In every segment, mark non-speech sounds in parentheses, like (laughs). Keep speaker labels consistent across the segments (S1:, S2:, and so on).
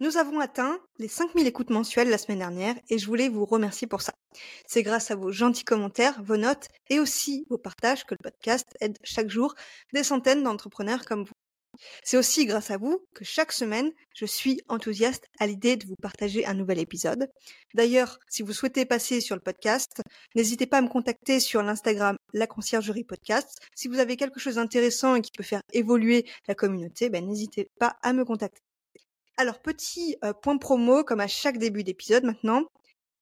S1: nous avons atteint les 5000 écoutes mensuelles la semaine dernière et je voulais vous remercier pour ça. C'est grâce à vos gentils commentaires, vos notes et aussi vos partages que le podcast aide chaque jour des centaines d'entrepreneurs comme vous. C'est aussi grâce à vous que chaque semaine, je suis enthousiaste à l'idée de vous partager un nouvel épisode. D'ailleurs, si vous souhaitez passer sur le podcast, n'hésitez pas à me contacter sur l'Instagram La Conciergerie Podcast. Si vous avez quelque chose d'intéressant et qui peut faire évoluer la communauté, ben, n'hésitez pas à me contacter. Alors, petit point promo, comme à chaque début d'épisode maintenant.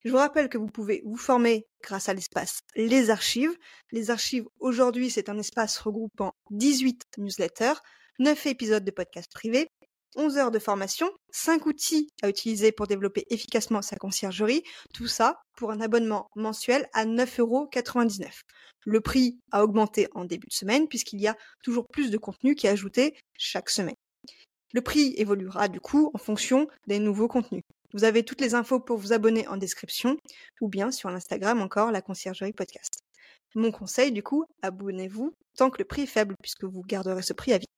S1: Je vous rappelle que vous pouvez vous former grâce à l'espace Les Archives. Les Archives, aujourd'hui, c'est un espace regroupant 18 newsletters, 9 épisodes de podcasts privés, 11 heures de formation, 5 outils à utiliser pour développer efficacement sa conciergerie, tout ça pour un abonnement mensuel à 9,99€. Le prix a augmenté en début de semaine puisqu'il y a toujours plus de contenu qui est ajouté chaque semaine. Le prix évoluera du coup en fonction des nouveaux contenus. Vous avez toutes les infos pour vous abonner en description ou bien sur l'Instagram encore la conciergerie podcast. Mon conseil du coup, abonnez-vous tant que le prix est faible puisque vous garderez ce prix à vie.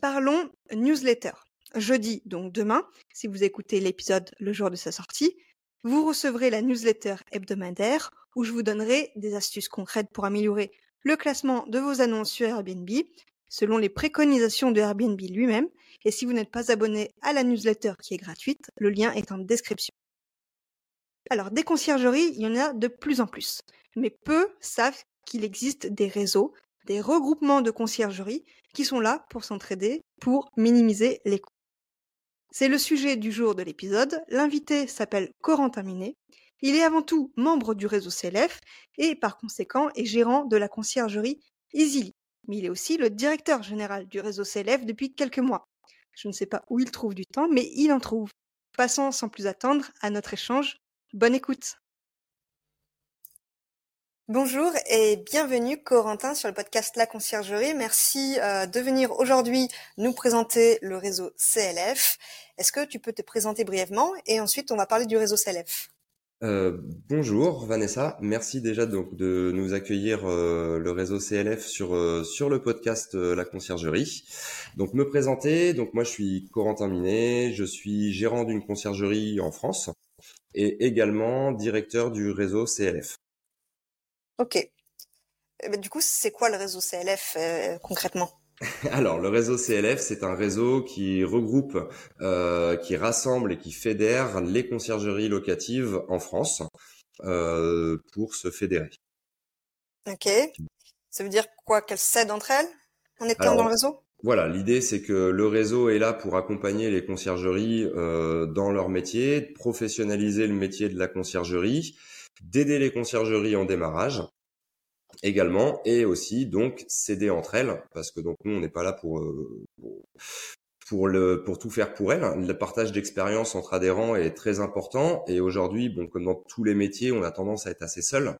S1: Parlons newsletter. Jeudi, donc demain, si vous écoutez l'épisode le jour de sa sortie, vous recevrez la newsletter hebdomadaire où je vous donnerai des astuces concrètes pour améliorer le classement de vos annonces sur Airbnb, selon les préconisations de Airbnb lui-même. Et si vous n'êtes pas abonné à la newsletter qui est gratuite, le lien est en description. Alors, des conciergeries, il y en a de plus en plus. Mais peu savent qu'il existe des réseaux, des regroupements de conciergeries qui sont là pour s'entraider, pour minimiser les coûts. C'est le sujet du jour de l'épisode. L'invité s'appelle Corentin Minet. Il est avant tout membre du réseau CLF et par conséquent est gérant de la conciergerie Easily mais il est aussi le directeur général du réseau CLF depuis quelques mois. Je ne sais pas où il trouve du temps, mais il en trouve. Passons sans plus attendre à notre échange. Bonne écoute. Bonjour et bienvenue Corentin sur le podcast La Conciergerie. Merci euh, de venir aujourd'hui nous présenter le réseau CLF. Est-ce que tu peux te présenter brièvement et ensuite on va parler du réseau CLF
S2: euh, bonjour Vanessa, merci déjà donc de nous accueillir euh, le réseau CLF sur euh, sur le podcast La Conciergerie. Donc me présenter, donc moi je suis Corentin Minet, je suis gérant d'une conciergerie en France et également directeur du réseau CLF.
S1: Ok. Eh ben, du coup, c'est quoi le réseau CLF concrètement? (laughs)
S2: Alors, le réseau CLF, c'est un réseau qui regroupe, euh, qui rassemble et qui fédère les conciergeries locatives en France euh, pour se fédérer.
S1: Ok. Ça veut dire quoi Qu'elles cèdent entre elles en étant dans le réseau?
S2: voilà, l'idée c'est que le réseau est là pour accompagner les conciergeries euh, dans leur métier, professionnaliser le métier de la conciergerie, d'aider les conciergeries en démarrage également et aussi donc s'aider entre elles parce que donc nous on n'est pas là pour euh, pour le pour tout faire pour elles. Le partage d'expérience entre adhérents est très important et aujourd'hui bon comme dans tous les métiers on a tendance à être assez seul.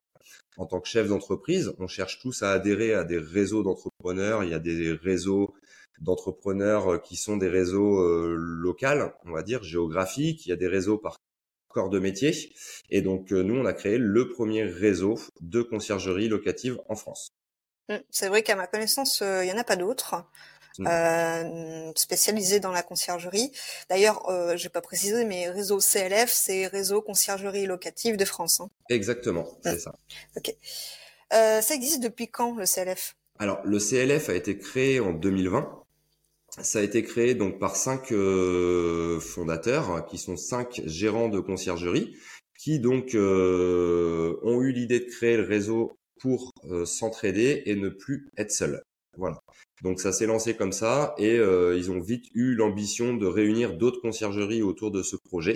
S2: En tant que chef d'entreprise, on cherche tous à adhérer à des réseaux d'entrepreneurs. Il y a des réseaux d'entrepreneurs qui sont des réseaux euh, locaux, on va dire géographiques. Il y a des réseaux par corps de métier. Et donc, euh, nous, on a créé le premier réseau de conciergerie locative en France.
S1: Mmh, c'est vrai qu'à ma connaissance, euh, il y en a pas d'autres. Mmh. Euh, spécialisés dans la conciergerie. D'ailleurs, euh, j'ai pas précisé, mais réseau CLF, c'est réseau conciergerie locative de France. Hein.
S2: Exactement, c'est mmh. ça.
S1: Ok. Euh, ça existe depuis quand le CLF
S2: Alors, le CLF a été créé en 2020 ça a été créé donc par cinq euh, fondateurs qui sont cinq gérants de conciergerie qui donc euh, ont eu l'idée de créer le réseau pour euh, s'entraider et ne plus être seuls. Voilà. Donc ça s'est lancé comme ça et ils ont vite eu l'ambition de réunir d'autres conciergeries autour de ce projet.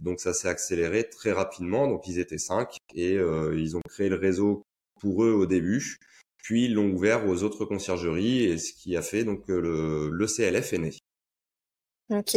S2: Donc ça s'est accéléré très rapidement. Donc ils étaient cinq et ils ont créé le réseau pour eux au début. Puis ils l'ont ouvert aux autres conciergeries et ce qui a fait donc le, le CLF est né.
S1: Ok.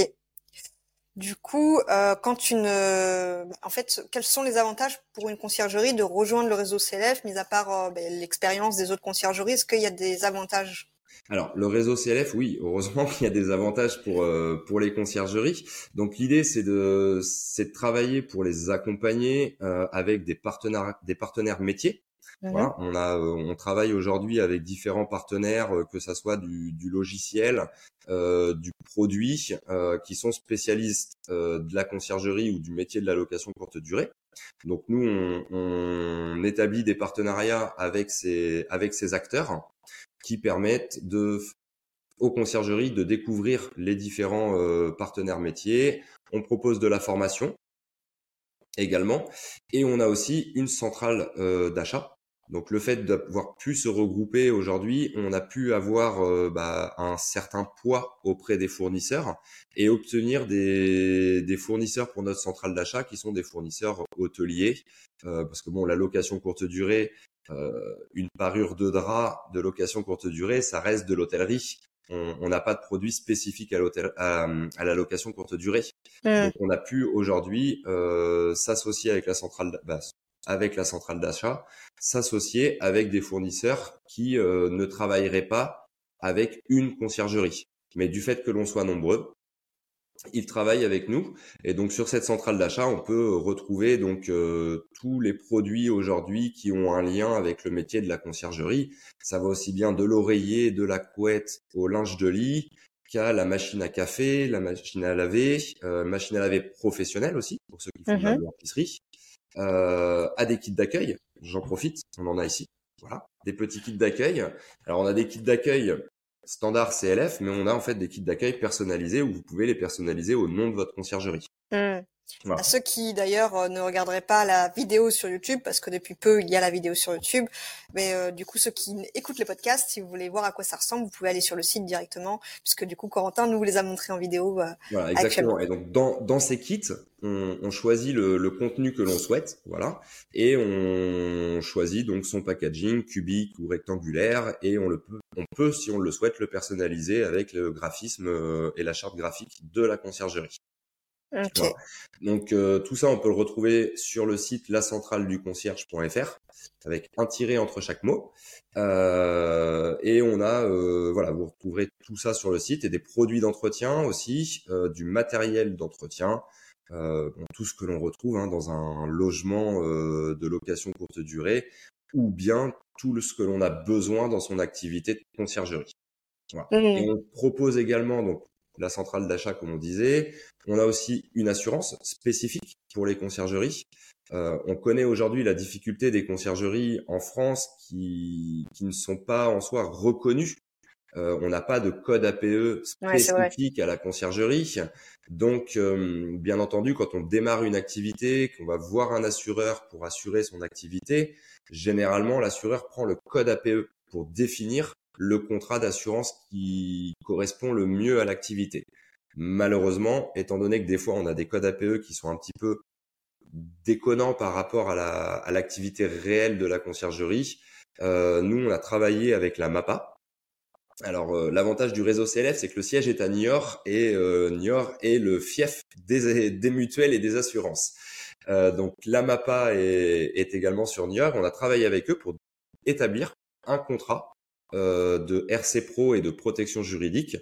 S1: Du coup, euh, quand une, en fait, quels sont les avantages pour une conciergerie de rejoindre le réseau CLF, mis à part euh, ben, l'expérience des autres conciergeries? Est-ce qu'il y a des avantages?
S2: Alors le réseau CLF, oui, heureusement (laughs) qu'il y a des avantages pour euh, pour les conciergeries. Donc l'idée c'est de c'est de travailler pour les accompagner euh, avec des partenaires des partenaires métiers voilà, on a, euh, on travaille aujourd'hui avec différents partenaires, euh, que ça soit du, du logiciel, euh, du produit, euh, qui sont spécialistes de la conciergerie ou du métier de la location courte durée. Donc nous, on, on établit des partenariats avec ces, avec ces acteurs qui permettent de, aux conciergeries de découvrir les différents partenaires métiers. On propose de la formation également, et on a aussi une centrale d'achat donc le fait d'avoir pu se regrouper aujourd'hui, on a pu avoir euh, bah, un certain poids auprès des fournisseurs et obtenir des, des fournisseurs pour notre centrale d'achat qui sont des fournisseurs hôteliers. Euh, parce que bon, la location courte durée, euh, une parure de drap de location courte durée, ça reste de l'hôtellerie. On n'a pas de produit spécifique à, l'hôtel, à, la location courte durée. Mmh. Donc on a pu aujourd'hui s'associer avec la centrale, bah, avec la centrale d'achat, s'associer avec des fournisseurs qui euh, ne travailleraient pas avec une conciergerie. Mais du fait que l'on soit nombreux, ils travaillent avec nous et donc sur cette centrale d'achat, on peut retrouver donc euh, tous les produits aujourd'hui qui ont un lien avec le métier de la conciergerie. Ça va aussi bien de l'oreiller, de la couette au linge de lit, qu'à la machine à café, la machine à laver, euh, machine à laver professionnelle aussi pour ceux qui font de la mmh euh, à des kits d'accueil. J'en profite, on en a ici. Voilà, des petits kits d'accueil. Alors on a des kits d'accueil standard CLF, mais on a en fait des kits d'accueil personnalisés où vous pouvez les personnaliser au nom de votre conciergerie.
S1: Mmh. À ceux qui d'ailleurs euh, ne regarderaient pas la vidéo sur YouTube, parce que depuis peu il y a la vidéo sur YouTube, mais euh, du coup ceux qui écoutent les podcasts, si vous voulez voir à quoi ça ressemble, vous pouvez aller sur le site directement, puisque du coup Corentin nous les a montrés en vidéo.
S2: Euh, voilà, exactement. Et donc dans, dans ces kits, on, on choisit le, le, contenu que l'on souhaite, voilà, et on choisit donc son packaging cubique ou rectangulaire, et on le peut, on peut si on le souhaite le personnaliser avec le graphisme et la charte graphique de la conciergerie. Donc euh, tout ça, on peut le retrouver sur le site lacentraleduconcierge.fr avec un tiré entre chaque mot. Euh, et on a, euh, voilà, vous retrouverez tout ça sur le site et des produits d'entretien aussi, euh, du matériel d'entretien, euh, tout ce que l'on retrouve hein, dans un logement de location courte durée, ou bien tout ce que l'on a besoin dans son activité de conciergerie. Voilà. Mmh. Et on propose également donc la centrale d'achat, comme on disait. On a aussi une assurance spécifique pour les conciergeries. Euh, on connaît aujourd'hui la difficulté des conciergeries en France qui, qui ne sont pas en soi reconnues. Euh, on n'a pas de code APE spécifique à la conciergerie. Donc, euh, bien entendu, quand on démarre une activité, qu'on va voir un assureur pour assurer son activité, généralement, l'assureur prend le code APE pour définir le contrat d'assurance qui correspond le mieux à l'activité. Malheureusement, étant donné que des fois on a des codes APE qui sont un petit peu déconnants par rapport à l'activité réelle de la conciergerie, euh, nous on a travaillé avec la MAPA. Alors euh, l'avantage du réseau CLF, c'est que le siège est à Niort et euh, Niort est le fief des, des mutuelles et des assurances. Euh, donc la MAPA est, est également sur Niort. On a travaillé avec eux pour établir un contrat de RC Pro et de protection juridique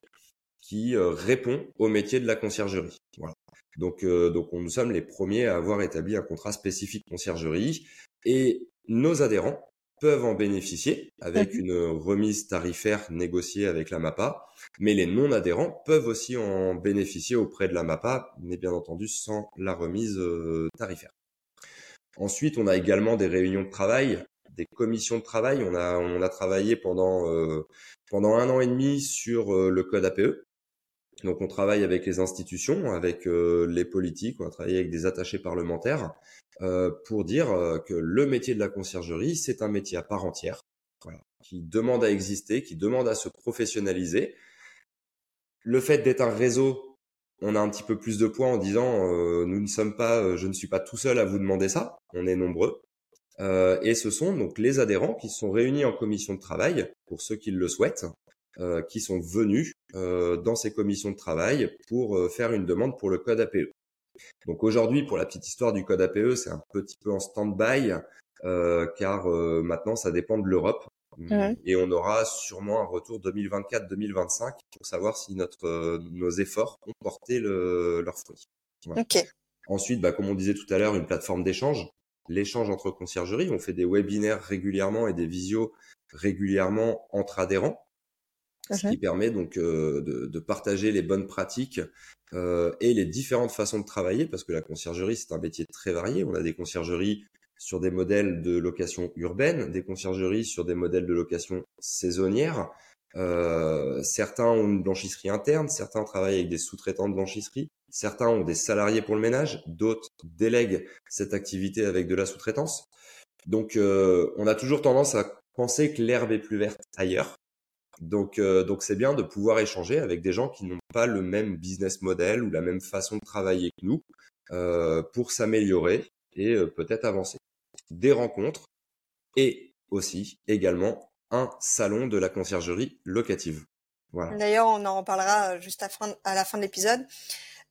S2: qui euh, répond au métier de la conciergerie. Voilà. Donc, euh, donc on, nous sommes les premiers à avoir établi un contrat spécifique conciergerie et nos adhérents peuvent en bénéficier avec une remise tarifaire négociée avec la MAPA, mais les non-adhérents peuvent aussi en bénéficier auprès de la MAPA, mais bien entendu sans la remise tarifaire. Ensuite, on a également des réunions de travail des commissions de travail. On a, on a travaillé pendant, euh, pendant un an et demi sur euh, le code APE. Donc on travaille avec les institutions, avec les politiques, on a travaillé avec des attachés parlementaires pour dire que le métier de la conciergerie, c'est un métier à part entière, qui demande à exister, qui demande à se professionnaliser. Le fait d'être un réseau, on a un petit peu plus de poids en disant nous ne sommes pas, je ne suis pas tout seul à vous demander ça, on est nombreux. Euh, et ce sont donc les adhérents qui sont réunis en commission de travail, pour ceux qui le souhaitent, euh, qui sont venus euh, dans ces commissions de travail pour faire une demande pour le code APE. Donc aujourd'hui, pour la petite histoire du code APE, c'est un petit peu en stand-by, car maintenant ça dépend de l'Europe. Et on aura sûrement un retour 2024-2025 pour savoir si notre, nos efforts ont porté le, leurs fruits. Ensuite, bah, comme on disait tout à l'heure, une plateforme d'échange l'échange entre conciergeries. On fait des webinaires régulièrement et des visios régulièrement entre adhérents, ce qui permet donc euh, de, partager les bonnes pratiques euh, et les différentes façons de travailler, parce que la conciergerie, c'est un métier très varié. On a des conciergeries sur des modèles de location urbaine, des conciergeries sur des modèles de location saisonnière. Euh, certains ont une blanchisserie interne, certains travaillent avec des sous-traitants de blanchisserie, Certains ont des salariés pour le ménage, d'autres délèguent cette activité avec de la sous-traitance. Donc, euh, on a toujours tendance à penser que l'herbe est plus verte ailleurs. Donc, euh, donc c'est bien de pouvoir échanger avec des gens qui n'ont pas le même business model ou la même façon de travailler que nous euh, pour s'améliorer et peut-être avancer. Des rencontres et aussi également salon de la conciergerie locative.
S1: D'ailleurs, on en reparlera juste à la fin de l'épisode.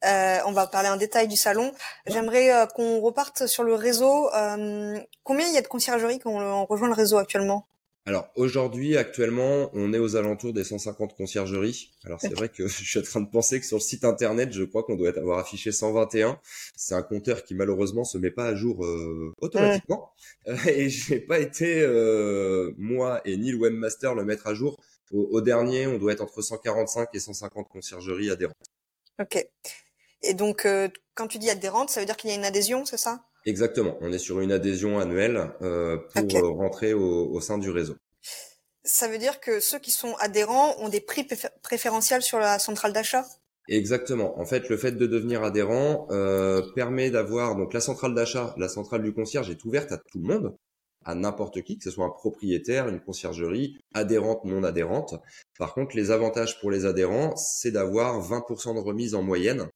S1: Euh, on va parler en détail du salon. J'aimerais euh, qu'on reparte sur le réseau. Euh, combien il y a de conciergeries qui ont rejoint le réseau actuellement?
S2: Alors aujourd'hui, actuellement, on est aux alentours des 150 conciergeries. Alors c'est vrai que (laughs) je suis en train de penser que sur le site internet, je crois qu'on doit avoir affiché 121. C'est un compteur qui malheureusement se met pas à jour automatiquement. (laughs) et je n'ai pas été moi et ni le webmaster le mettre à jour. au, dernier, on doit être entre 145 et 150 conciergeries adhérentes.
S1: Ok. Et donc, euh, quand tu dis adhérente, ça veut dire qu'il y a une adhésion, c'est ça?
S2: Exactement. On est sur une adhésion annuelle euh, pour euh, rentrer au, sein du réseau.
S1: Ça veut dire que ceux qui sont adhérents ont des prix préférentiels sur la centrale d'achat?
S2: Exactement. En fait, le fait de devenir adhérent permet d'avoir donc la centrale d'achat, la centrale du concierge est ouverte à tout le monde à n'importe qui, que ce soit un propriétaire, une conciergerie, adhérente, non adhérente. Par contre, les avantages pour les adhérents, c'est d'avoir 20% de remise en moyenne.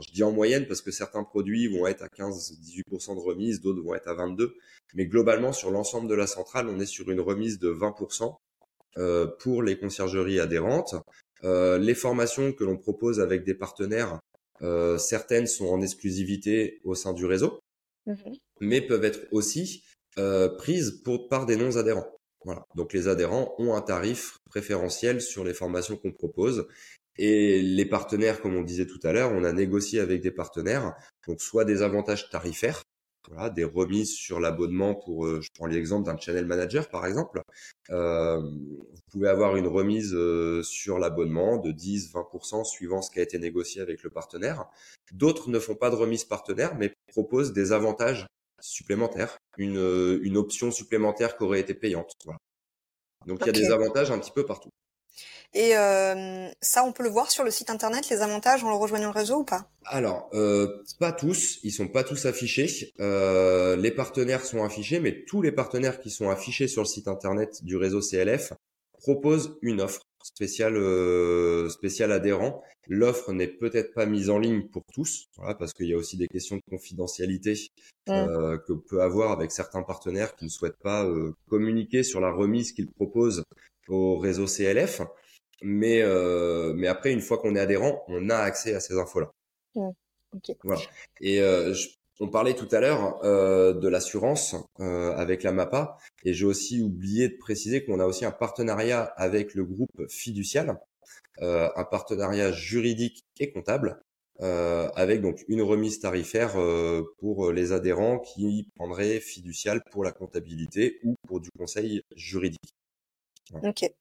S2: Je dis en moyenne parce que certains produits vont être à 15-18% de remise, d'autres vont être à 22%. Mais globalement, sur l'ensemble de la centrale, on est sur une remise de 20% euh, pour les conciergeries adhérentes. Euh, les formations que l'on propose avec des partenaires, euh, certaines sont en exclusivité au sein du réseau, mmh mais peuvent être aussi euh, prise pour, par des non-adhérents. Voilà. Donc les adhérents ont un tarif préférentiel sur les formations qu'on propose. Et les partenaires, comme on disait tout à l'heure, on a négocié avec des partenaires, donc soit des avantages tarifaires, voilà, des remises sur l'abonnement pour, euh, je prends l'exemple d'un channel manager par exemple, euh, vous pouvez avoir une remise euh, sur l'abonnement de 10-20% suivant ce qui a été négocié avec le partenaire. D'autres ne font pas de remise partenaire, mais proposent des avantages supplémentaire, une, euh, une option supplémentaire qui aurait été payante. Donc il y a des avantages un petit peu partout.
S1: Et euh, ça, on peut le voir sur le site internet, les avantages en le rejoignant le réseau ou pas?
S2: Alors, euh, pas tous, ils sont pas tous affichés. les partenaires sont affichés, mais tous les partenaires qui sont affichés sur le site internet du réseau CLF proposent une offre spécial euh, spécial adhérent. L'offre n'est peut-être pas mise en ligne pour tous, voilà, parce qu'il y a aussi des questions de confidentialité mmh. euh, que peut avoir avec certains partenaires qui ne souhaitent pas euh, communiquer sur la remise qu'ils proposent au réseau CLF. Mais euh, mais après, une fois qu'on est adhérent, on a accès à ces infos-là. Mmh. Voilà. Et euh, je on parlait tout à l'heure euh, de l'assurance euh, avec la MAPA et j'ai aussi oublié de préciser qu'on a aussi un partenariat avec le groupe Fiducial, euh, un partenariat juridique et comptable avec donc une remise tarifaire pour les adhérents qui prendraient Fiducial pour la comptabilité ou pour du conseil juridique.
S1: Ok.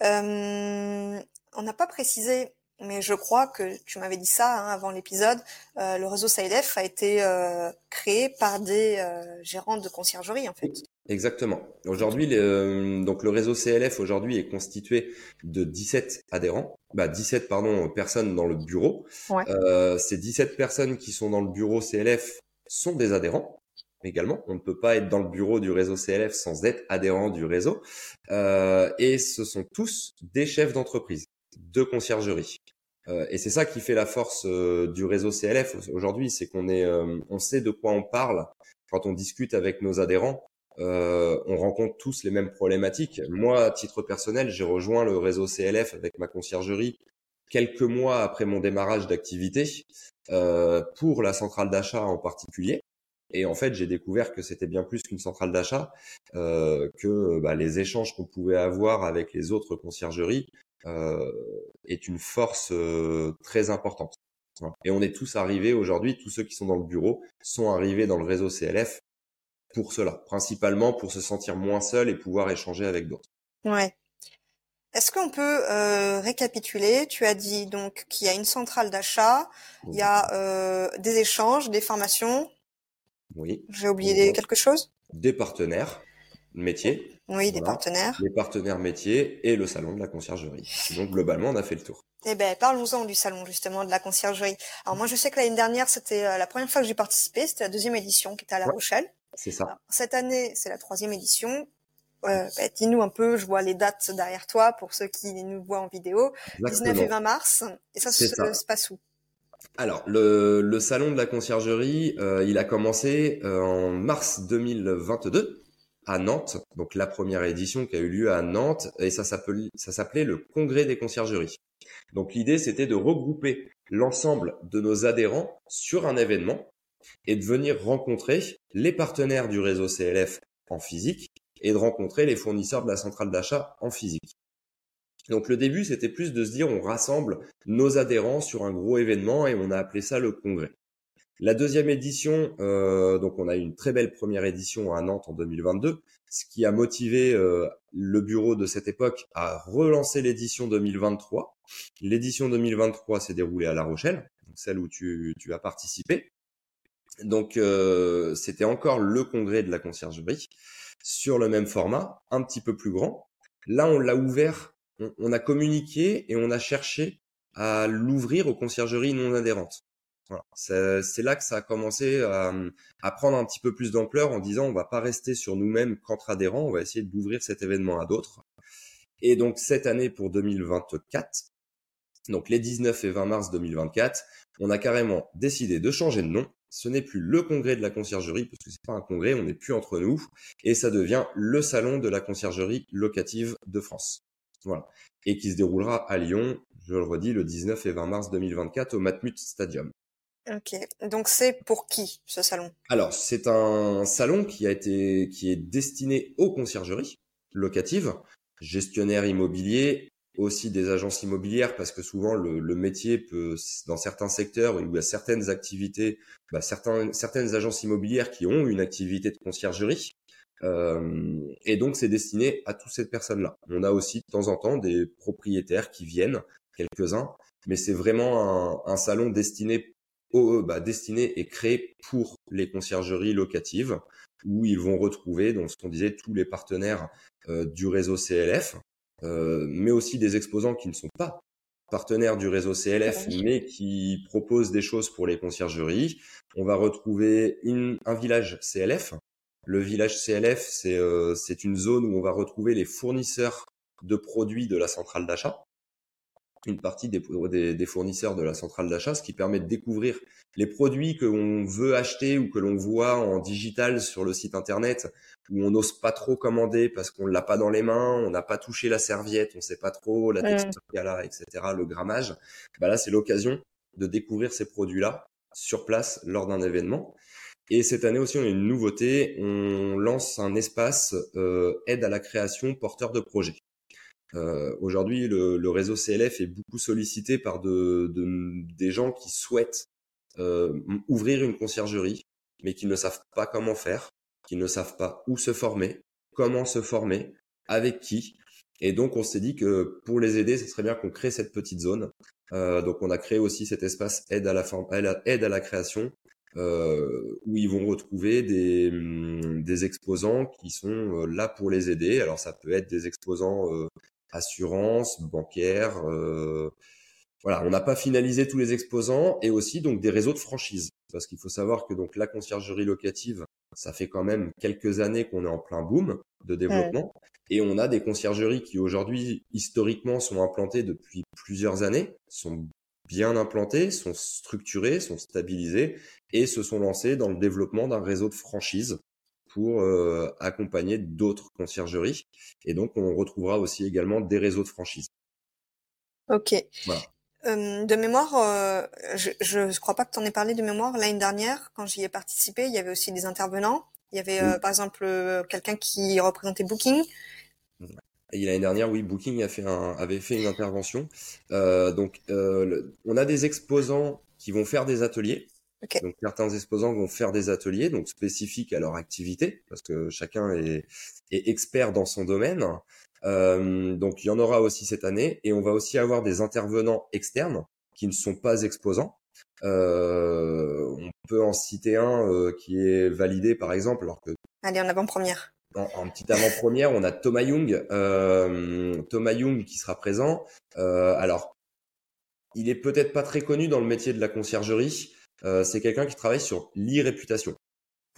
S1: On n'a pas précisé mais je crois que tu m'avais dit ça hein, avant l'épisode. Euh, le réseau SAIDF a été euh, créé par des euh, gérants de conciergerie, en fait.
S2: Exactement. Aujourd'hui, le, donc le réseau CLF aujourd'hui est constitué de 17 adhérents, bah 17 pardon personnes dans le bureau. Ouais. Euh, ces 17 personnes qui sont dans le bureau CLF sont des adhérents également. On ne peut pas être dans le bureau du réseau CLF sans être adhérent du réseau. Euh, et ce sont tous des chefs d'entreprise, de conciergerie. Euh, et c'est ça qui fait la force euh, du réseau CLF aujourd'hui, c'est qu'on est, euh, on sait de quoi on parle quand on discute avec nos adhérents. Euh, on rencontre tous les mêmes problématiques. Moi, à titre personnel, j'ai rejoint le réseau CLF avec ma conciergerie quelques mois après mon démarrage d'activité pour la centrale d'achat en particulier. Et en fait, j'ai découvert que c'était bien plus qu'une centrale d'achat, euh, que bah, les échanges qu'on pouvait avoir avec les autres conciergeries euh, est une force euh, très importante. Et on est tous arrivés aujourd'hui, tous ceux qui sont dans le bureau sont arrivés dans le réseau CLF pour cela, principalement pour se sentir moins seul et pouvoir échanger avec d'autres.
S1: Ouais. Est-ce qu'on peut euh, récapituler? Tu as dit donc qu'il y a une centrale d'achat, il y a euh, des échanges, des formations.
S2: Oui.
S1: J'ai oublié quelque chose?
S2: Des partenaires métiers.
S1: Oui, des partenaires.
S2: Les partenaires métiers et le salon de la conciergerie. Donc globalement, on a fait le tour.
S1: Eh ben, parlons-en du salon justement de la conciergerie. Alors moi, je sais que l'année dernière, c'était euh, la première fois que j'ai participé. C'était la deuxième édition qui était à La Rochelle.
S2: C'est ça.
S1: cette année, c'est la troisième édition. Euh, bah, Dis-nous un peu, je vois les dates derrière toi pour ceux qui nous voient en vidéo. 19 et 20 mars. Et ça, se, passe où?
S2: Alors, le, salon de la conciergerie, euh, il a commencé euh, en mars 2022 à Nantes, donc la première édition qui a eu lieu à Nantes, et ça s'appelait le Congrès des conciergeries. Donc l'idée, c'était de regrouper l'ensemble de nos adhérents sur un événement et de venir rencontrer les partenaires du réseau CLF en physique et de rencontrer les fournisseurs de la centrale d'achat en physique. Donc le début, c'était plus de se dire on rassemble nos adhérents sur un gros événement et on a appelé ça le congrès. La deuxième édition, euh, donc on a eu une très belle première édition à Nantes en 2022, ce qui a motivé euh, le bureau de cette époque à relancer l'édition 2023. L'édition 2023 s'est déroulée à La Rochelle, celle où tu, tu as participé. Donc euh, c'était encore le congrès de la conciergerie sur le même format, un petit peu plus grand. Là, on l'a ouvert, on, on, a communiqué et on a cherché à l'ouvrir aux conciergeries non adhérentes. Voilà. C'est là que ça a commencé à, à prendre un petit peu plus d'ampleur en disant on va pas rester sur nous-mêmes qu'entre adhérents, on va essayer d'ouvrir cet événement à d'autres. Et donc cette année pour 2024, donc les 19 et 20 mars 2024, on a carrément décidé de changer de nom. Ce n'est plus le congrès de la conciergerie parce que c'est pas un congrès, on n'est plus entre nous et ça devient le salon de la conciergerie locative de France. Voilà. Et qui se déroulera à Lyon, je le redis, le 19 et 20 mars 2024 au Matmut Stadium.
S1: Ok. Donc c'est pour qui ce salon?
S2: Alors c'est un salon qui a été qui est destiné aux conciergeries locatives, gestionnaires immobiliers, aussi des agences immobilières parce que souvent le, le métier peut dans certains secteurs où il y a certaines activités, bah, certains, certaines agences immobilières qui ont une activité de conciergerie. Euh, et donc c'est destiné à toutes ces personnes-là. On a aussi de temps en temps des propriétaires qui viennent, quelques-uns, mais c'est vraiment un, un salon destiné E, bah, destiné et créé pour les conciergeries locatives, où ils vont retrouver, donc ce qu'on disait, tous les partenaires euh, du réseau CLF, euh, mais aussi des exposants qui ne sont pas partenaires du réseau CLF, mais qui proposent des choses pour les conciergeries. On va retrouver un village CLF. Le village CLF, c'est euh, une zone où on va retrouver les fournisseurs de produits de la centrale d'achat une partie des, des, fournisseurs de la centrale d'achat, ce qui permet de découvrir les produits que l'on veut acheter ou que l'on voit en digital sur le site internet, où on n'ose pas trop commander parce qu'on l'a pas dans les mains, on n'a pas touché la serviette, on sait pas trop la texture qu'il y a là, etc., le grammage. Bah là, c'est l'occasion de découvrir ces produits-là sur place lors d'un événement. Et cette année aussi, on a une nouveauté, on lance un espace euh, aide à la création porteur de projet. Euh, Aujourd'hui, le, le, réseau CLF est beaucoup sollicité par de, de des gens qui souhaitent euh, ouvrir une conciergerie, mais qui ne savent pas comment faire, qui ne savent pas où se former, comment se former, avec qui. Et donc, on s'est dit que pour les aider, ce serait bien qu'on crée cette petite zone. Euh, donc, on a créé aussi cet espace aide à la, aide à la création où ils vont retrouver des, hum, des exposants qui sont là pour les aider. Alors ça peut être des exposants assurance, bancaire. voilà, on n'a pas finalisé tous les exposants et aussi donc des réseaux de franchise parce qu'il faut savoir que donc la conciergerie locative, ça fait quand même quelques années qu'on est en plein boom de développement. Et on a des conciergeries qui aujourd'hui, historiquement, sont implantées depuis plusieurs années, sont bien implantées, sont structurées, sont stabilisées et se sont lancées dans le développement d'un réseau de franchise pour euh, accompagner d'autres conciergeries. Et donc, on retrouvera aussi également des réseaux de franchise.
S1: Ok. de mémoire, euh, je ne crois pas que tu en aies parlé de mémoire. L'année dernière, quand j'y ai participé, il y avait aussi des intervenants. Il y avait euh, par exemple quelqu'un qui représentait Booking,
S2: et l'année dernière, oui, Booking a fait un, avait fait une intervention. Euh, donc, euh, on a des exposants qui vont faire des ateliers. Donc, certains exposants vont faire des ateliers, donc spécifiques à leur activité, parce que chacun est, est expert dans son domaine. Euh, donc, il y en aura aussi cette année, et on va aussi avoir des intervenants externes qui ne sont pas exposants. Euh, on peut en citer un euh, qui est validé, par exemple, alors que.
S1: Allez, en avant-première
S2: en, petite avant-première, on a Thomas Young, euh, Thomas Young qui sera présent. Euh, alors, il est peut-être pas très connu dans le métier de la conciergerie. Euh, c'est quelqu'un qui travaille sur l'e-réputation.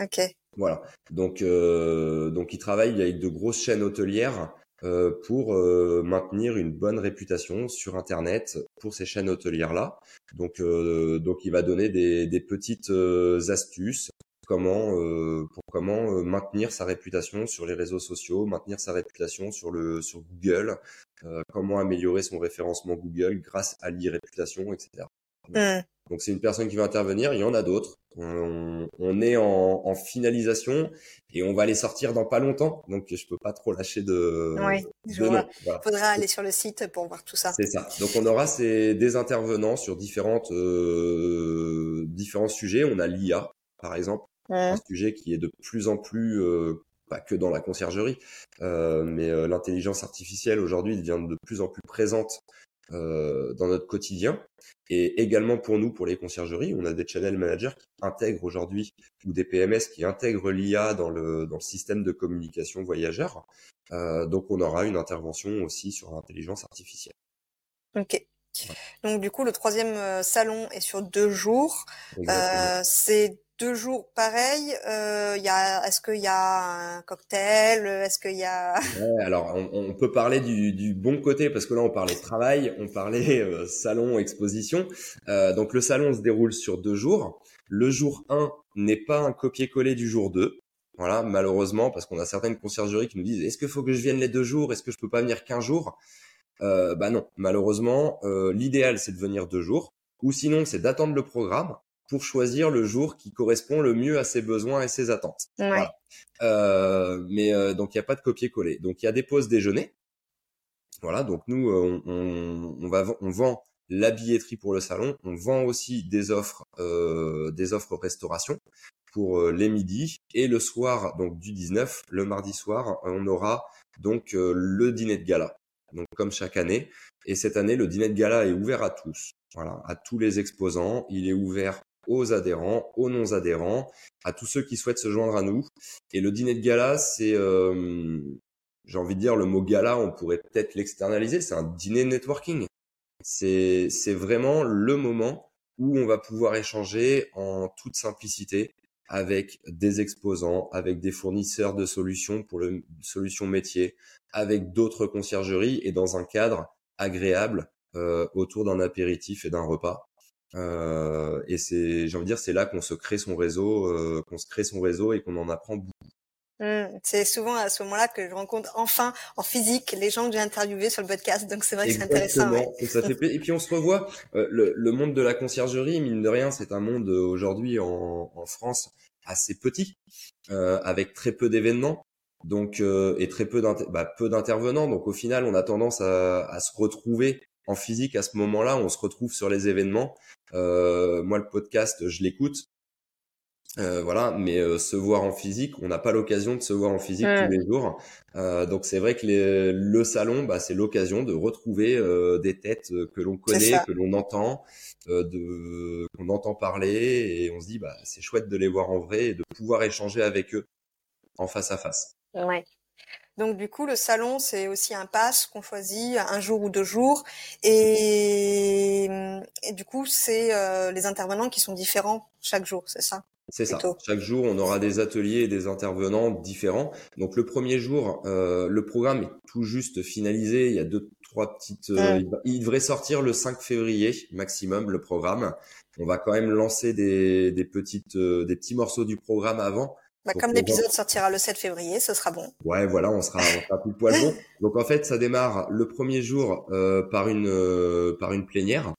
S1: Ok.
S2: Voilà. Donc, donc il travaille avec de grosses chaînes hôtelières pour maintenir une bonne réputation sur Internet pour ces chaînes hôtelières là. Donc, donc il va donner des, des petites astuces comment euh, pour comment euh, maintenir sa réputation sur les réseaux sociaux, maintenir sa réputation sur le sur Google, euh, comment améliorer son référencement Google grâce à l'e-réputation, etc. Mmh. Donc c'est une personne qui va intervenir, il y en a d'autres. On, on, est en, en, finalisation et on va les sortir dans pas longtemps, donc je peux pas trop lâcher de.
S1: Oui, je vois. Il faudra aller sur le site pour voir tout ça.
S2: C'est ça. Donc on aura ces, des intervenants sur différentes euh, différents sujets. On a l'IA par exemple un sujet qui est de plus en plus euh, pas que dans la conciergerie, euh, mais euh, l'intelligence artificielle aujourd'hui devient de plus en plus présente dans notre quotidien. Et également pour nous, pour les conciergeries, on a des channel managers qui intègrent aujourd'hui, ou des PMS qui intègrent l'IA dans le, dans le système de communication voyageur. donc on aura une intervention aussi sur l'intelligence artificielle.
S1: Ok. Donc du coup, le troisième salon est sur deux jours. c'est deux jours pareil. Euh, est-ce qu'il y a un cocktail Est-ce qu'il y a
S2: Alors, on, peut parler du, bon côté parce que là, on parlait travail, on parlait euh, salon, exposition. Euh, donc, le salon se déroule sur deux jours. Le jour 1 n'est pas un copier-coller du jour 2. Voilà, malheureusement, parce qu'on a certaines conciergeries qui nous disent est-ce qu'il faut que je vienne les deux jours? Est-ce que je peux pas venir qu'un jour? Euh, Bah non, malheureusement, euh, l'idéal c'est de venir deux jours, ou sinon c'est d'attendre le programme pour choisir le jour qui correspond le mieux à ses besoins et ses attentes. Euh, mais euh, donc il n'y a pas de copier-coller. Donc il y a des pauses déjeuner. Voilà, donc nous euh, on, on, va on vend la billetterie pour le salon, on vend aussi des offres des offres restauration pour les midis et le soir donc du 19, le mardi soir, on aura donc le dîner de gala. Donc comme chaque année et cette année le dîner de gala est ouvert à tous. Voilà, à tous les exposants, il est ouvert aux adhérents, aux non-adhérents, à tous ceux qui souhaitent se joindre à nous. Et le dîner de gala, c'est, euh, j'ai envie de dire, le mot gala, on pourrait peut-être l'externaliser, c'est un dîner networking. C'est, c'est vraiment le moment où on va pouvoir échanger en toute simplicité avec des exposants, avec des fournisseurs de solutions pour le solution métier, avec d'autres conciergeries et dans un cadre agréable euh, autour d'un apéritif et d'un repas. Euh, et c'est, j'ai envie de dire, c'est là qu'on se crée son réseau, euh, qu'on se crée son réseau et qu'on en apprend beaucoup.
S1: Mmh, c'est souvent à ce moment-là que je rencontre enfin en physique les gens que j'ai interviewés sur le podcast, donc c'est vrai que c'est intéressant.
S2: Ça fait... Et puis on se revoit. Euh, le, le, monde de la conciergerie, mine de rien, c'est un monde euh, aujourd'hui en, en, France assez petit, euh, avec très peu d'événements, donc et très peu bah, peu d'intervenants. Donc au final, on a tendance à, à se retrouver en physique à ce moment-là, on se retrouve sur les événements. Euh, moi, le podcast, je l'écoute. Euh, voilà, mais euh, se voir en physique, on n'a pas l'occasion de se voir en physique tous les jours. Euh, donc c'est vrai que le salon, bah, c'est l'occasion de retrouver des têtes que l'on connaît, que l'on entend, de qu'on entend parler, et on se dit bah c'est chouette de les voir en vrai et de pouvoir échanger avec eux en face à face.
S1: Ouais. Donc du coup, le salon, c'est aussi un pass qu'on choisit un jour ou deux jours. Et, du coup, c'est les intervenants qui sont différents chaque jour, c'est ça?
S2: C'est ça. Chaque jour, on aura des ateliers et des intervenants différents. Donc le premier jour, euh, le programme est tout juste finalisé. Il y a deux, trois petites. Euh, il devrait sortir le 5 février maximum le programme. On va quand même lancer des, des petites, euh, des petits morceaux du programme avant.
S1: Bah, comme l'épisode sortira le 7 février, ce sera bon.
S2: Ouais, voilà, on sera, on sera plus poil bon. (laughs) Donc en fait, ça démarre le premier jour par une par une plénière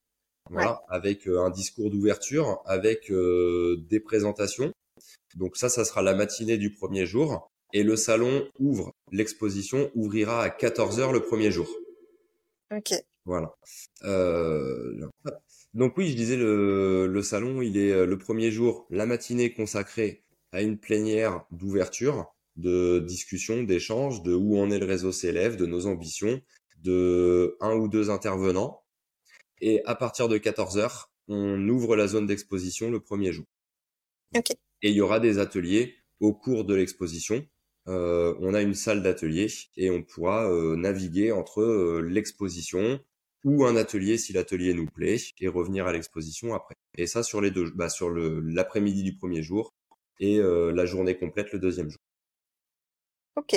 S2: voilà, avec euh, un discours d'ouverture, avec euh, des présentations. Donc ça, ça sera la matinée du premier jour. Et le salon ouvre, l'exposition ouvrira à 14h le premier jour.
S1: Ok.
S2: Voilà. Euh, donc oui, je disais, le, le salon, il est le premier jour, la matinée consacrée à une plénière d'ouverture, de discussion, d'échange, de où en est le réseau s'élève, de nos ambitions, de un ou deux intervenants et à partir de 14 h on ouvre la zone d'exposition le premier jour.
S1: Et
S2: il y aura des ateliers au cours de l'exposition. Euh, on a une salle d'atelier et on pourra euh, naviguer entre euh, l'exposition ou un atelier si l'atelier nous plaît et revenir à l'exposition après. Et ça sur les deux, bah, sur l'après-midi du premier jour et la journée complète le deuxième jour.
S1: Ok.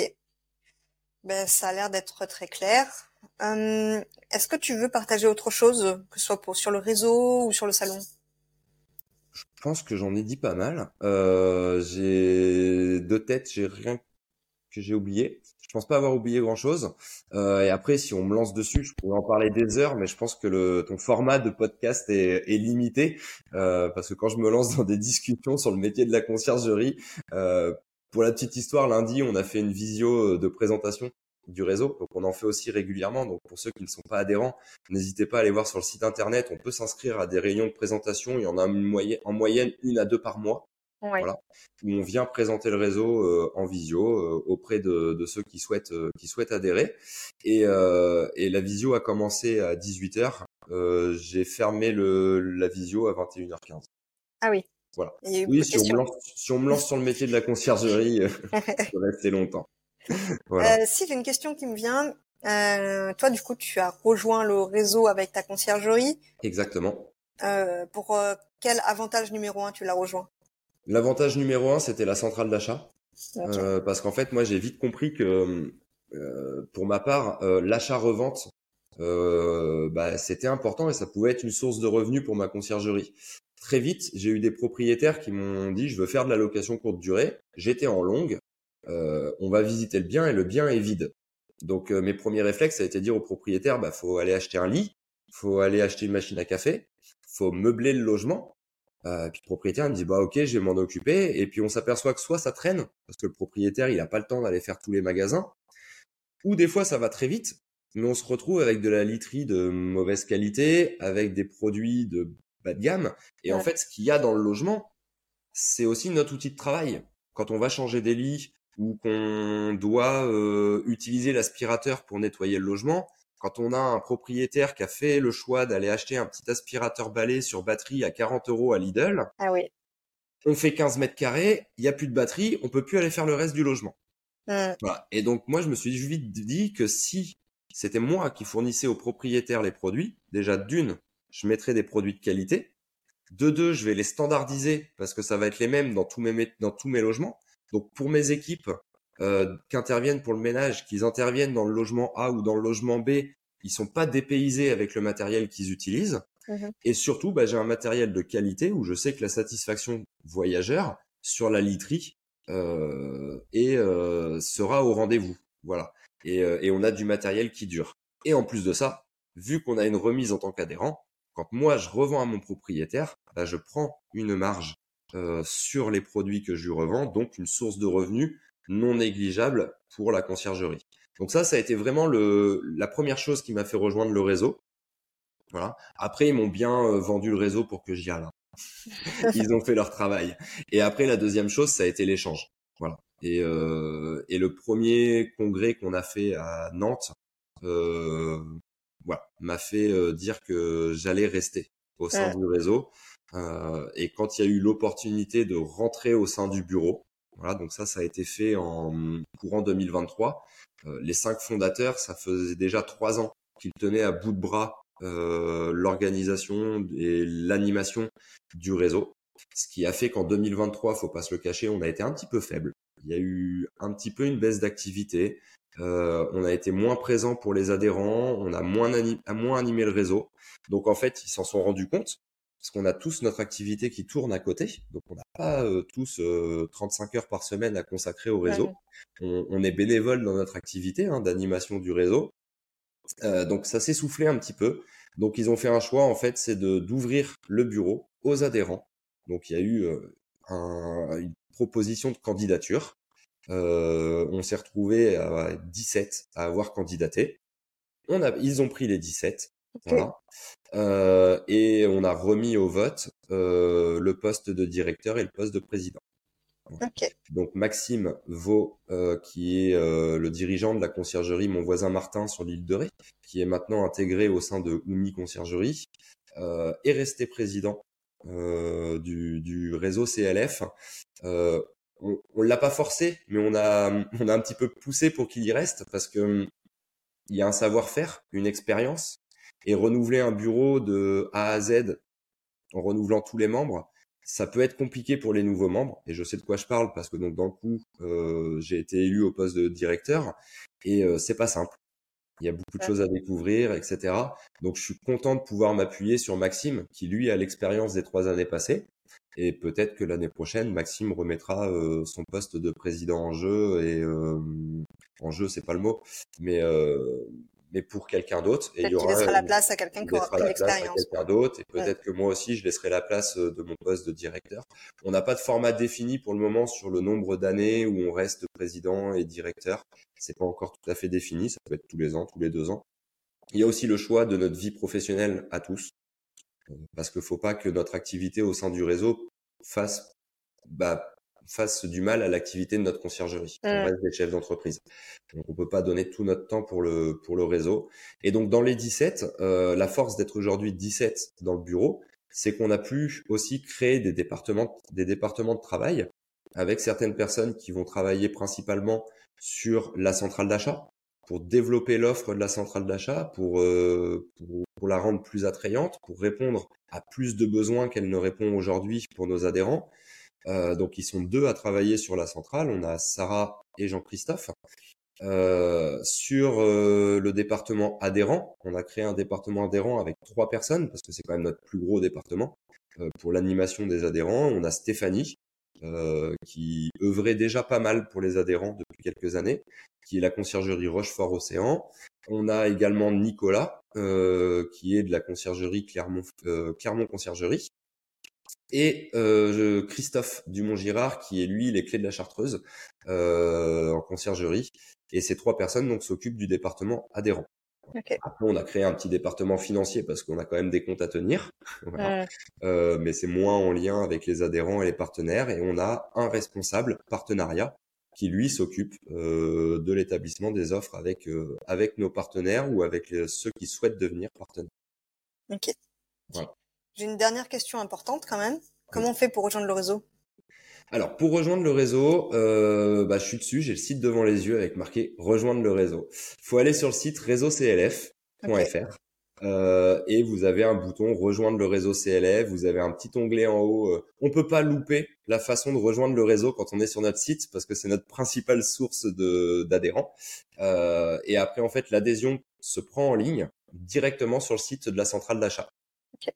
S1: Ben, ça a l'air d'être très clair. Euh, est-ce que tu veux partager autre chose, que ce soit pour, sur le réseau ou sur le salon?
S2: Je pense que j'en ai dit pas mal. Euh, j'ai deux têtes, j'ai rien que j'ai oublié. Je pense pas avoir oublié grand chose. Euh, et après, si on me lance dessus, je pourrais en parler des heures, mais je pense que le, ton format de podcast est, est limité parce que quand je me lance dans des discussions sur le métier de la conciergerie, pour la petite histoire, lundi, on a fait une visio de présentation du réseau. Donc on en fait aussi régulièrement. Donc pour ceux qui ne sont pas adhérents, n'hésitez pas à aller voir sur le site internet. On peut s'inscrire à des réunions de présentation. Il y en a en moyenne une à deux par mois. Voilà, où on vient présenter le réseau euh, en visio euh, auprès de, ceux qui souhaitent euh, qui souhaitent adhérer. Et, et la visio a commencé à 18h. J'ai fermé le, la visio à 21h15.
S1: Ah oui.
S2: Voilà. Oui, si on, me lance, si on me lance sur le métier de la conciergerie, (laughs) (laughs) je vais rester longtemps.
S1: voilà. Euh, si j'ai une question qui me vient, euh, toi du coup tu as rejoint le réseau avec ta conciergerie.
S2: Exactement.
S1: Euh, pour euh, quel avantage numéro un tu l'as rejoint?
S2: L'avantage numéro un c'était la centrale d'achat. Euh, parce qu'en fait moi j'ai vite compris que pour ma part l'achat-revente bah, c'était important et ça pouvait être une source de revenus pour ma conciergerie. Très vite, j'ai eu des propriétaires qui m'ont dit je veux faire de la location courte durée. J'étais en longue, euh, on va visiter le bien et le bien est vide. Donc euh, mes premiers réflexes, ça a été de dire au propriétaire, bah faut aller acheter un lit, faut aller acheter une machine à café, faut meubler le logement. Euh, puis le propriétaire me dit bah ok, je vais m'en occuper. Et puis on s'aperçoit que soit ça traîne parce que le propriétaire il a pas le temps d'aller faire tous les magasins, ou des fois ça va très vite, mais on se retrouve avec de la literie de mauvaise qualité, avec des produits de bas de gamme. Et en fait, ce qu'il y a dans le logement, c'est aussi notre outil de travail. Quand on va changer des lits, ou qu'on doit euh, utiliser l'aspirateur pour nettoyer le logement, quand on a un propriétaire qui a fait le choix d'aller acheter un petit aspirateur balai sur batterie à 40 euros à Lidl,
S1: ah oui.
S2: on fait 15 mètres carrés, il n'y a plus de batterie, on peut plus aller faire le reste du logement.
S1: Mmh.
S2: Voilà. Et donc moi je me suis vite dit que si c'était moi qui fournissais aux propriétaires les produits, déjà d'une, je mettrais des produits de qualité. De deux, je vais les standardiser parce que ça va être les mêmes dans tous mes, dans tous mes logements. Donc pour mes équipes euh, qui interviennent pour le ménage, qu'ils interviennent dans le logement A ou dans le logement B, ils sont pas dépaysés avec le matériel qu'ils utilisent.
S1: Mmh
S2: Et surtout, bah, j'ai un matériel de qualité où je sais que la satisfaction voyageur sur la literie euh, et, euh, sera au rendez-vous. Voilà. Et, euh, et on a du matériel qui dure. Et en plus de ça, vu qu'on a une remise en tant qu'adhérent, quand moi je revends à mon propriétaire, bah, je prends une marge euh, sur les produits que je lui revends, donc une source de revenus non négligeable pour la conciergerie. Donc ça, ça a été vraiment le, la première chose qui m'a fait rejoindre le réseau. Voilà. Après, ils m'ont bien euh, vendu le réseau pour que j'y aille. (laughs) ils ont fait leur travail. Et après, la deuxième chose, ça a été l'échange. Voilà. Et, euh, et le premier congrès qu'on a fait à Nantes, euh, voilà, m'a fait euh, dire que j'allais rester au sein du réseau. Euh, et quand il y a eu l'opportunité de rentrer au sein du bureau, voilà, donc ça, ça a été fait en courant 2023. Euh, les cinq fondateurs, ça faisait déjà trois ans qu'ils tenaient à bout de bras euh, l'organisation et l'animation du réseau. Ce qui a fait qu'en 2023, faut pas se le cacher, on a été un petit peu faible. Il y a eu un petit peu une baisse d'activité. Euh, on a été moins présent pour les adhérents, on a moins, moins animé le réseau. Donc en fait, ils s'en sont rendus compte parce qu'on a tous notre activité qui tourne à côté. Donc on n'a pas euh, tous 35 heures par semaine à consacrer au réseau. On, on, est bénévole dans notre activité hein, d'animation du réseau. Euh, donc ça s'est soufflé un petit peu. Donc ils ont fait un choix en fait, c'est de d'ouvrir le bureau aux adhérents. Donc il y a eu euh, un, une proposition de candidature. Euh, on s'est retrouvé à 17 à avoir candidaté. On a, ils ont pris les 17. Voilà. Euh, et on a remis au vote euh, le poste de directeur et le poste de président. Donc Maxime Vaux, euh, qui est euh, le dirigeant de la conciergerie Mon voisin Martin sur l'île de Ré, qui est maintenant intégré au sein de Oumi Conciergerie, euh, est resté président euh, du, du, réseau CLF. Euh, on, on l'a pas forcé, mais on a, on a un petit peu poussé pour qu'il y reste parce que hum, il y a un savoir-faire, une expérience, et renouveler un bureau de A à Z en renouvelant tous les membres, ça peut être compliqué pour les nouveaux membres, et je sais de quoi je parle parce que donc dans le coup, euh, j'ai été élu au poste de directeur, et euh, c'est pas simple. Il y a beaucoup de choses à découvrir, etc. Donc je suis content de pouvoir m'appuyer sur Maxime, qui lui a l'expérience des trois années passées, et peut-être que l'année prochaine, Maxime remettra euh, son poste de président en jeu, et euh, en jeu, c'est pas le mot, mais euh, mais pour quelqu'un d'autre.
S1: Et il y aura la place à quelqu'un qui aura pris l'expérience.
S2: quelqu'un d'autre. Et peut-être que moi aussi, je laisserai la place euh, de mon poste de directeur. On n'a pas de format défini pour le moment sur le nombre d'années où on reste président et directeur. C'est pas encore tout à fait défini. Ça peut être tous les ans, tous les deux ans. Il y a aussi le choix de notre vie professionnelle à tous. Euh, parce qu'il faut pas que notre activité au sein du réseau fasse bah, fasse du mal à l'activité de notre conciergerie. On reste des chefs d'entreprise. Donc on peut pas donner tout notre temps pour le pour le réseau. Et donc dans les 17, euh, la force d'être aujourd'hui 17 dans le bureau, c'est qu'on a pu aussi créer des départements des départements de travail avec certaines personnes qui vont travailler principalement sur la centrale d'achat pour développer l'offre de la centrale d'achat, pour, euh, pour, pour la rendre plus attrayante, pour répondre à plus de besoins qu'elle ne répond aujourd'hui pour nos adhérents. Euh, donc ils sont deux à travailler sur la centrale. On a Sarah et Jean-Christophe. Euh, sur euh, le département adhérent, on a créé un département adhérent avec trois personnes parce que c'est quand même notre plus gros département euh, pour l'animation des adhérents. On a Stéphanie qui œuvrait déjà pas mal pour les adhérents depuis quelques années, qui est la conciergerie Rochefort Océan. On a également Nicolas qui est de la conciergerie Clermont Clermont Conciergerie et euh, Christophe Dumont-Girard qui est lui les clés de la Chartreuse euh, en conciergerie. Et ces trois personnes donc s'occupent du département adhérent.
S1: Okay.
S2: Après, on a créé un petit département financier parce qu'on a quand même des comptes à tenir, (laughs) voilà. euh, mais c'est moins en lien avec les adhérents et les partenaires. Et on a un responsable partenariat qui lui s'occupe euh, de l'établissement des offres avec euh, avec nos partenaires ou avec les, ceux qui souhaitent devenir partenaires.
S1: Ok. Voilà. J'ai une dernière question importante quand même. Comment on fait pour rejoindre le réseau?
S2: Alors, pour rejoindre le réseau, euh, bah, je suis dessus, j'ai le site devant les yeux avec marqué rejoindre le réseau. Il faut aller sur le site réseauclf.fr okay. euh, et vous avez un bouton rejoindre le réseau CLF. Vous avez un petit onglet en haut. Euh, on peut pas louper la façon de rejoindre le réseau quand on est sur notre site parce que c'est notre principale source de d'adhérents. Euh, et après, en fait, l'adhésion se prend en ligne directement sur le site de la centrale d'achat.
S1: Okay.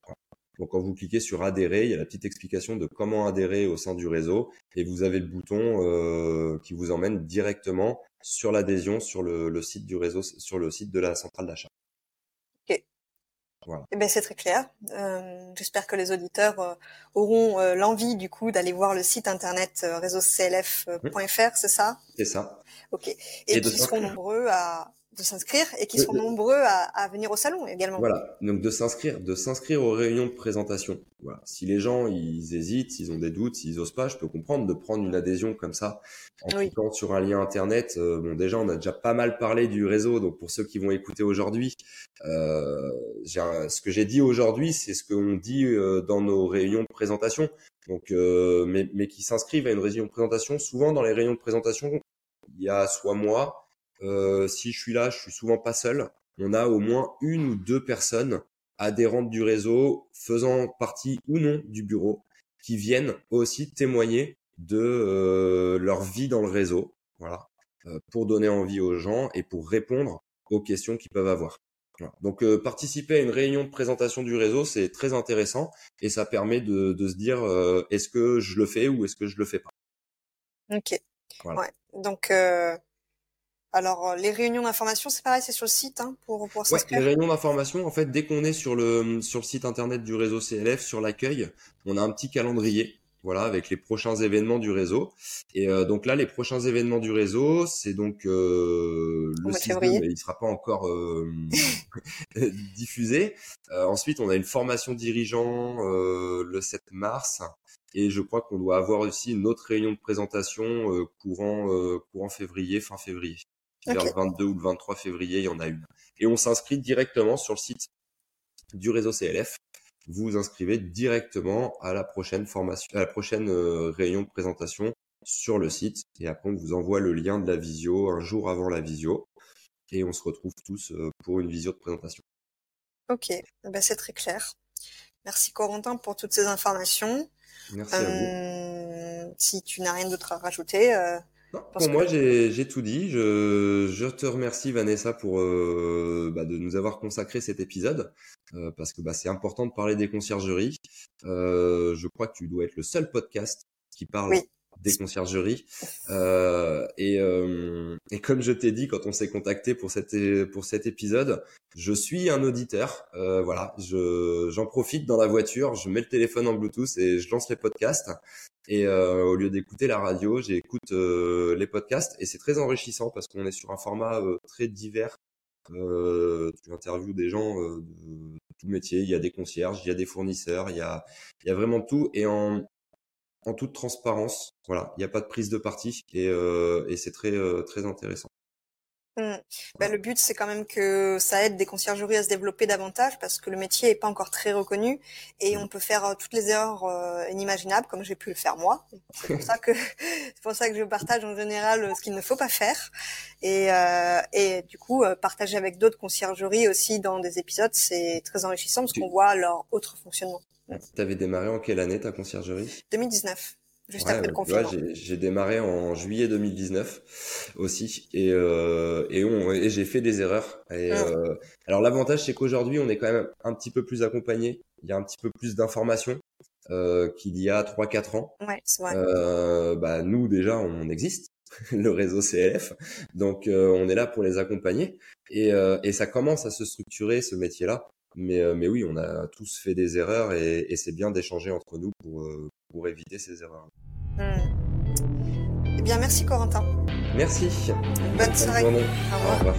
S2: Donc quand vous cliquez sur adhérer, il y a la petite explication de comment adhérer au sein du réseau et vous avez le bouton euh, qui vous emmène directement sur l'adhésion sur le, le, site du réseau, sur le site de la centrale d'achat.
S1: Ok.
S2: Voilà.
S1: Eh ben c'est très clair. Euh, J'espère que les auditeurs euh, auront euh, l'envie du coup d'aller voir le site internet réseauclf.fr, c'est ça?
S2: C'est ça.
S1: Ok. Et, et qu'ils seront nombreux à de s'inscrire et qui sont nombreux à, venir au salon également.
S2: Voilà, donc de s'inscrire, de s'inscrire aux réunions de présentation. Voilà, si les gens ils hésitent, s'ils ont des doutes, s'ils osent pas, je peux comprendre de prendre une adhésion comme ça en cliquant sur un lien internet. Euh, bon, déjà on a déjà pas mal parlé du réseau, donc pour ceux qui vont écouter aujourd'hui, euh, ce que j'ai dit aujourd'hui, c'est ce qu'on dit euh, dans nos réunions de présentation. Donc, euh, mais, mais qui s'inscrivent à une réunion de présentation. Souvent dans les réunions de présentation, il y a soit moi si je suis là, je suis souvent pas seul. On a au moins une ou deux personnes adhérentes du réseau, faisant partie ou non du bureau, qui viennent aussi témoigner de euh, leur vie dans le réseau, voilà, euh, pour donner envie aux gens et pour répondre aux questions qu'ils peuvent avoir. Donc participer à une réunion de présentation du réseau, c'est très intéressant et ça permet de, de se dire est-ce que je le fais ou est-ce que je le fais pas.
S1: Ok. Voilà. Ouais. Donc alors, euh, les réunions d'information, c'est pareil, c'est sur le site hein, pour, pour
S2: ouais, les réunions d'information, en fait, dès qu'on est sur le, sur le site internet du réseau CLF, sur l'accueil, on a un petit calendrier, voilà, avec les prochains événements du réseau. Et euh, donc là, les prochains événements du réseau, c'est donc euh, le 6 mais il sera pas encore euh, (laughs) (laughs) diffusé. ensuite, on a une formation dirigeant le 7 mars. Et je crois qu'on doit avoir aussi une autre réunion de présentation courant, courant février, fin février vers le 22 ou le 23 février, il y en a une. Et on s'inscrit directement sur le site du réseau CLF. Vous vous inscrivez directement à la prochaine formation, à la prochaine euh, réunion de présentation sur le site. Et après, on vous envoie le lien de la visio un jour avant la visio. Et on se retrouve tous euh, pour une visio de présentation.
S1: Ok, ben, c'est très clair. Merci Corentin pour toutes ces informations.
S2: Merci à vous. Euh,
S1: si tu n'as rien d'autre à rajouter,
S2: pour moi, j'ai tout dit. Je, je, te remercie, Vanessa, pour euh, bah, de nous avoir consacré cet épisode, euh, parce que bah, c'est important de parler des conciergeries. Euh, je crois que tu dois être le seul podcast qui parle des conciergeries. Euh, et, euh, et, comme je t'ai dit quand on s'est contacté pour, cette, pour cet épisode, je suis un auditeur. Euh, voilà, j'en profite dans la voiture, je mets le téléphone en Bluetooth et je lance les podcasts. Et euh, au lieu d'écouter la radio, j'écoute euh, les podcasts et c'est très enrichissant parce qu'on est sur un format euh, très divers. tu interviews des gens de tout métier. Il y a des concierges, il y a des fournisseurs, il y a, il y a vraiment tout. Et en, en toute transparence. Voilà, il n'y a pas de prise de parti et, euh, c'est très euh, très intéressant.
S1: Mmh. Bah, le but, c'est quand même que ça aide des conciergeries à se développer davantage parce que le métier est pas encore très reconnu et mmh. on peut faire euh, toutes les erreurs euh, inimaginables comme j'ai pu le faire moi. C'est pour ça que (laughs) c'est pour ça que je partage en général euh, ce qu'il ne faut pas faire et, euh, et du coup partager avec d'autres conciergeries aussi dans des épisodes, c'est très enrichissant parce qu'on voit leur autre fonctionnement.
S2: Tu avais démarré en quelle année ta conciergerie?
S1: 2019 juste après le confinement.
S2: J'ai démarré en juillet 2019 aussi et euh, et, on, et j'ai fait des erreurs. Et, ah. euh, alors l'avantage c'est qu'aujourd'hui on est quand même un petit peu plus accompagné. Il y a un petit peu plus d'informations euh, qu'il y a 3-4 ans.
S1: Ouais, vrai.
S2: Euh, bah nous déjà on existe, (laughs) le réseau CLF, donc euh, on est là pour les accompagner et, euh, et ça commence à se structurer ce métier-là. Mais, mais oui, on a tous fait des erreurs et, et c'est bien d'échanger entre nous pour, pour éviter ces erreurs.
S1: Hmm. Eh bien, merci Corentin.
S2: Merci.
S1: Bonne, soirée.
S2: Au revoir. Au revoir.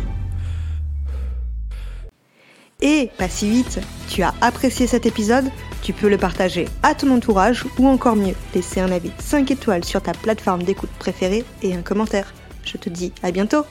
S1: Et pas si vite, tu as apprécié cet épisode? Tu peux le partager à ton entourage ou encore mieux, laisser un avis 5 étoiles sur ta plateforme d'écoute préférée et un commentaire. Je te dis à bientôt